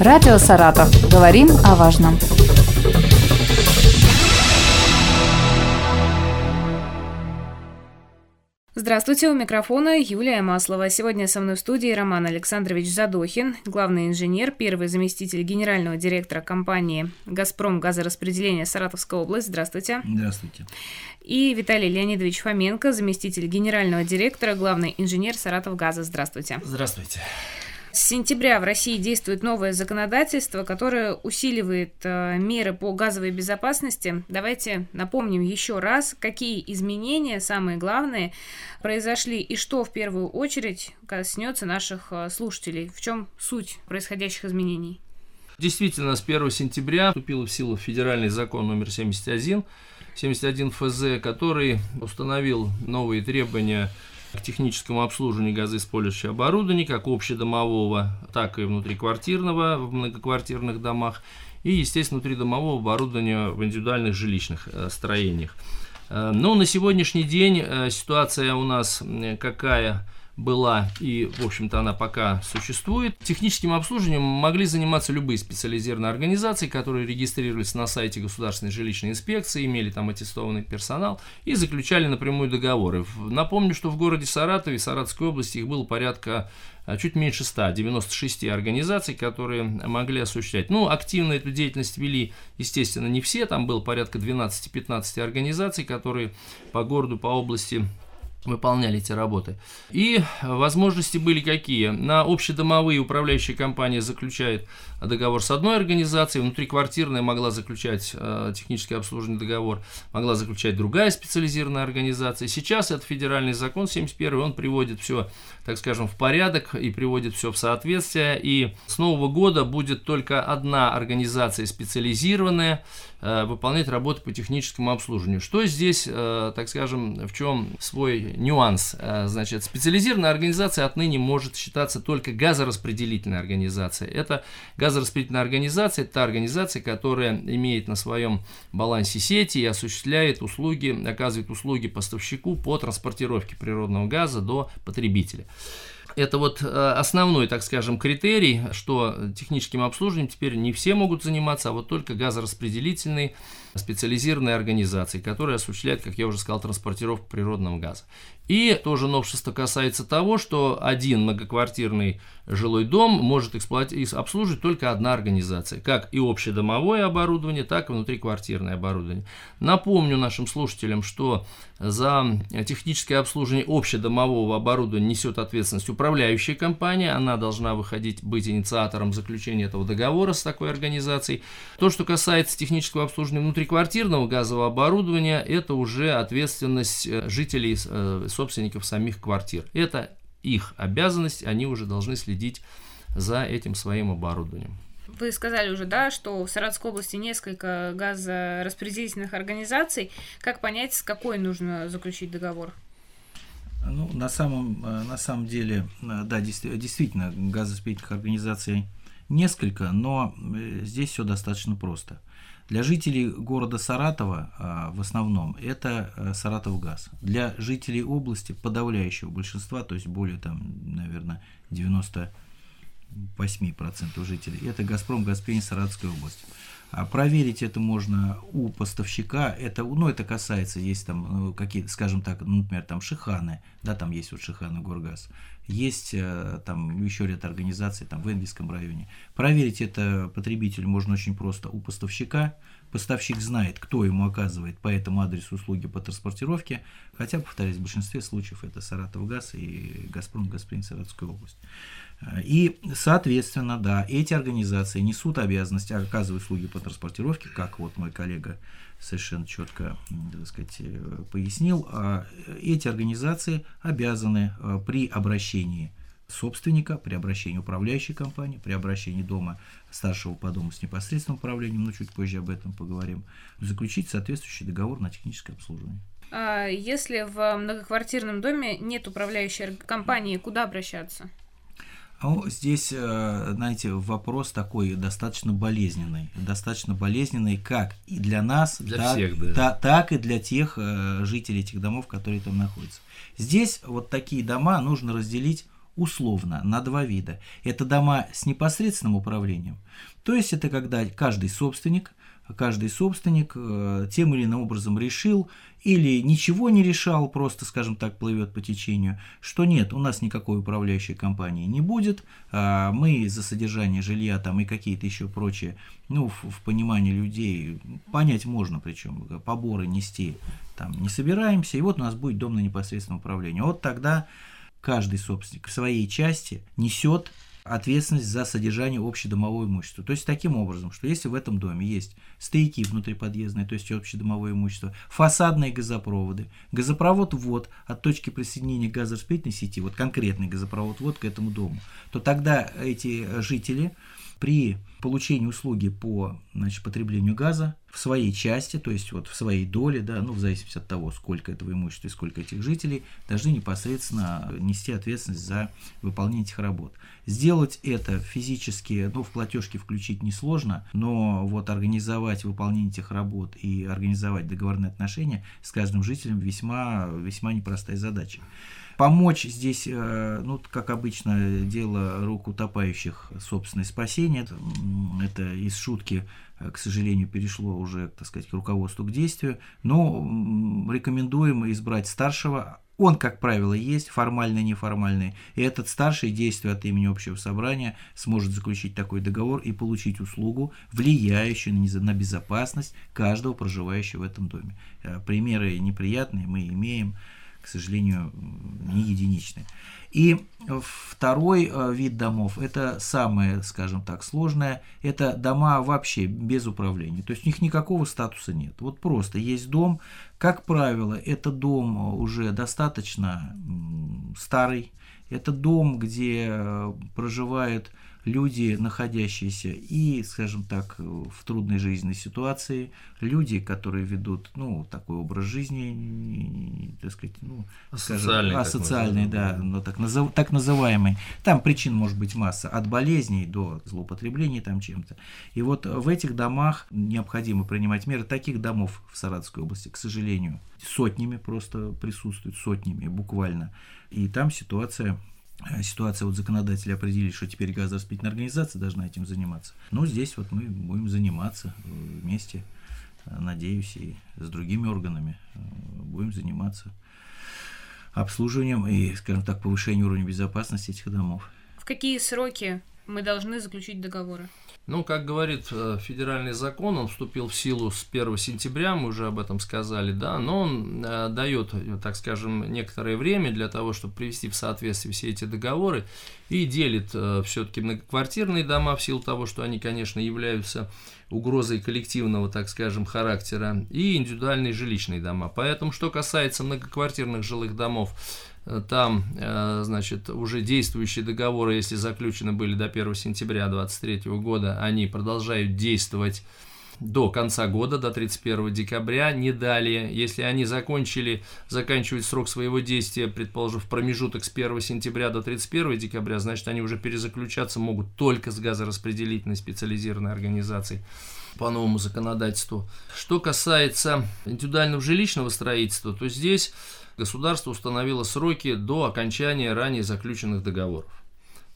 Радио «Саратов». Говорим о важном. Здравствуйте, у микрофона Юлия Маслова. Сегодня со мной в студии Роман Александрович Задохин, главный инженер, первый заместитель генерального директора компании «Газпром» газораспределения Саратовская область. Здравствуйте. Здравствуйте. И Виталий Леонидович Фоменко, заместитель генерального директора, главный инженер Саратов газа. Здравствуйте. Здравствуйте. С сентября в России действует новое законодательство, которое усиливает э, меры по газовой безопасности. Давайте напомним еще раз, какие изменения, самые главные, произошли и что в первую очередь коснется наших э, слушателей. В чем суть происходящих изменений? Действительно, с 1 сентября вступил в силу федеральный закон номер 71, 71 ФЗ, который установил новые требования к техническому обслуживанию газоиспользующего оборудования, как общедомового, так и внутриквартирного в многоквартирных домах, и, естественно, внутридомового оборудования в индивидуальных жилищных э, строениях. Э, но на сегодняшний день э, ситуация у нас какая – была, и, в общем-то, она пока существует. Техническим обслуживанием могли заниматься любые специализированные организации, которые регистрировались на сайте Государственной жилищной инспекции, имели там аттестованный персонал и заключали напрямую договоры. Напомню, что в городе Саратове, Саратовской области их было порядка а, чуть меньше 100, 96 организаций, которые могли осуществлять. Ну, активно эту деятельность вели, естественно, не все, там было порядка 12-15 организаций, которые по городу, по области выполняли эти работы. И возможности были какие? На общедомовые управляющие компании заключают договор с одной организацией, внутриквартирная могла заключать э, технический обслуживание договор, могла заключать другая специализированная организация. Сейчас этот федеральный закон 71, он приводит все, так скажем, в порядок и приводит все в соответствие. И с нового года будет только одна организация специализированная, Э, выполнять работы по техническому обслуживанию. Что здесь, э, так скажем, в чем свой нюанс? Э, значит, специализированная организация отныне может считаться только газораспределительной организацией. Это газораспределительная организация, это та организация, которая имеет на своем балансе сети и осуществляет услуги, оказывает услуги поставщику по транспортировке природного газа до потребителя. Это вот э, основной, так скажем, критерий, что техническим обслуживанием теперь не все могут заниматься, а вот только газораспределительные специализированные организации, которые осуществляют, как я уже сказал, транспортировку природного газа. И тоже новшество касается того, что один многоквартирный жилой дом может эксплуатировать, обслуживать только одна организация, как и общедомовое оборудование, так и внутриквартирное оборудование. Напомню нашим слушателям, что за техническое обслуживание общедомового оборудования несет ответственность управляющая компания, она должна выходить, быть инициатором заключения этого договора с такой организацией. То, что касается технического обслуживания внутриквартирного газового оборудования, это уже ответственность э, жителей, э, собственников самих квартир. Это их обязанность, они уже должны следить за этим своим оборудованием. Вы сказали уже, да, что в Саратовской области несколько газораспределительных организаций. Как понять, с какой нужно заключить договор? Ну, на самом, э, на самом деле, э, да, действительно, газораспределительных организаций несколько, но э, здесь все достаточно просто. Для жителей города Саратова а, в основном это а, Саратовгаз. Для жителей области подавляющего большинства, то есть более там, наверное, 98% жителей, это Газпром, Газпрень, Саратовская область. А проверить это можно у поставщика. Это, ну, это касается, есть там ну, какие-то, скажем так, ну, например, там Шиханы, да, там есть вот Шиханы Горгаз. Есть э, там еще ряд организаций там в Энгельском районе. Проверить это потребителю можно очень просто у поставщика. Поставщик знает, кто ему оказывает по этому адресу услуги по транспортировке. Хотя, повторюсь, в большинстве случаев это Саратов Газ и Газпром Газпром Саратовская область. И, соответственно, да, эти организации несут обязанность оказывать услуги по транспортировке, как вот мой коллега совершенно четко так сказать, э, пояснил. А эти организации обязаны э, при обращении собственника, при обращении управляющей компании, при обращении дома старшего по дому с непосредственным управлением, но чуть позже об этом поговорим, заключить соответствующий договор на техническое обслуживание. А если в многоквартирном доме нет управляющей компании, куда обращаться? Ну, здесь, э, знаете, вопрос такой достаточно болезненный. Достаточно болезненный как и для нас, для так, всех, да. та, так и для тех э, жителей этих домов, которые там находятся. Здесь вот такие дома нужно разделить условно на два вида. Это дома с непосредственным управлением, то есть это когда каждый собственник каждый собственник э, тем или иным образом решил или ничего не решал, просто, скажем так, плывет по течению, что нет, у нас никакой управляющей компании не будет, а мы за содержание жилья там и какие-то еще прочие, ну, в, в понимании людей, понять можно, причем поборы нести там не собираемся, и вот у нас будет дом на непосредственном управлении. Вот тогда каждый собственник в своей части несет ответственность за содержание общедомового имущества. То есть таким образом, что если в этом доме есть стояки внутриподъездные, то есть общедомовое имущество, фасадные газопроводы, газопровод ввод от точки присоединения газораспределительной сети, вот конкретный газопровод ввод к этому дому, то тогда эти жители при получении услуги по значит, потреблению газа в своей части, то есть вот в своей доле, да, ну в зависимости от того, сколько этого имущества и сколько этих жителей, должны непосредственно нести ответственность за выполнение этих работ. Сделать это физически, ну в платежке включить несложно, но вот организовать выполнение этих работ и организовать договорные отношения с каждым жителем весьма, весьма непростая задача. Помочь здесь, э, ну, как обычно, дело рук утопающих, собственное спасение. Это из шутки, э, к сожалению, перешло уже, так сказать, к руководству к действию. Но рекомендуем избрать старшего, он, как правило, есть, формальный, неформальный. И этот старший, действуя от имени общего собрания, сможет заключить такой договор и получить услугу, влияющую на безопасность каждого проживающего в этом доме. Э, примеры неприятные мы имеем к сожалению, не единичны. И второй э, вид домов, это самое, скажем так, сложное, это дома вообще без управления, то есть у них никакого статуса нет. Вот просто есть дом, как правило, это дом уже достаточно старый, это дом, где э, проживает люди, находящиеся и, скажем так, в трудной жизненной ситуации, люди, которые ведут, ну, такой образ жизни, так сказать, ну, асоциальный, скажем, асоциальный, да, но так, назов, так называемый. Там причин может быть масса, от болезней до злоупотребления там чем-то. И вот в этих домах необходимо принимать меры. Таких домов в Саратовской области, к сожалению, сотнями просто присутствуют, сотнями буквально. И там ситуация ситуация вот законодатели определили, что теперь газораспределительная организация должна этим заниматься. Но здесь вот мы будем заниматься э, вместе, э, надеюсь, и с другими органами будем заниматься обслуживанием и, скажем так, повышением уровня безопасности этих домов. В какие сроки мы должны заключить договоры? Ну, как говорит э, федеральный закон, он вступил в силу с 1 сентября, мы уже об этом сказали, да, но он э, дает, так скажем, некоторое время для того, чтобы привести в соответствие все эти договоры и делит э, все-таки многоквартирные дома в силу того, что они, конечно, являются угрозой коллективного, так скажем, характера, и индивидуальные жилищные дома. Поэтому, что касается многоквартирных жилых домов, там, э, значит, уже действующие договоры, если заключены были до 1 сентября 2023 года, они продолжают действовать до конца года, до 31 декабря, не далее. Если они закончили, заканчивают срок своего действия, предположим, в промежуток с 1 сентября до 31 декабря, значит, они уже перезаключаться могут только с газораспределительной специализированной организацией по новому законодательству. Что касается индивидуального жилищного строительства, то здесь государство установило сроки до окончания ранее заключенных договоров.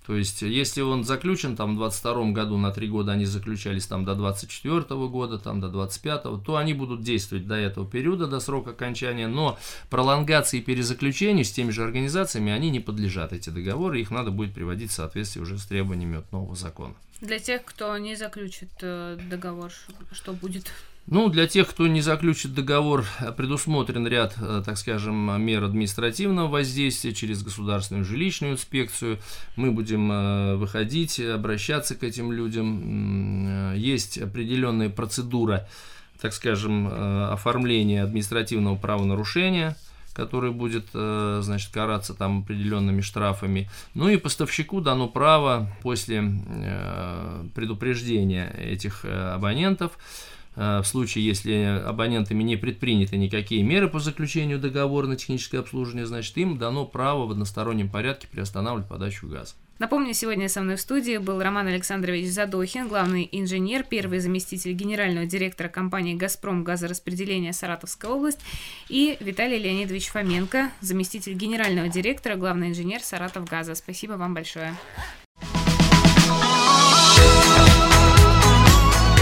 То есть, если он заключен там в 22 году, на три года они заключались там до 24 года, там до 25, то они будут действовать до этого периода, до срока окончания, но пролонгации и перезаключению с теми же организациями они не подлежат, эти договоры, их надо будет приводить в соответствие уже с требованиями от нового закона. Для тех, кто не заключит э, договор, что будет? Ну, для тех, кто не заключит договор, предусмотрен ряд, э, так скажем, мер административного воздействия через государственную жилищную инспекцию. Мы будем э, выходить, обращаться к этим людям. Э, есть определенная процедура, так скажем, оформления административного правонарушения – который будет, значит, караться там определенными штрафами. Ну и поставщику дано право после предупреждения этих абонентов Э, в случае, если абонентами не предприняты никакие меры по заключению договора на техническое обслуживание, значит, им дано право в одностороннем порядке приостанавливать подачу газа. Напомню, сегодня со мной в студии был Роман Александрович Задохин, главный инженер, первый заместитель генерального директора компании «Газпром» газораспределения Саратовская область, и Виталий Леонидович Фоменко, заместитель генерального директора, главный инженер Саратов Газа. Спасибо вам большое.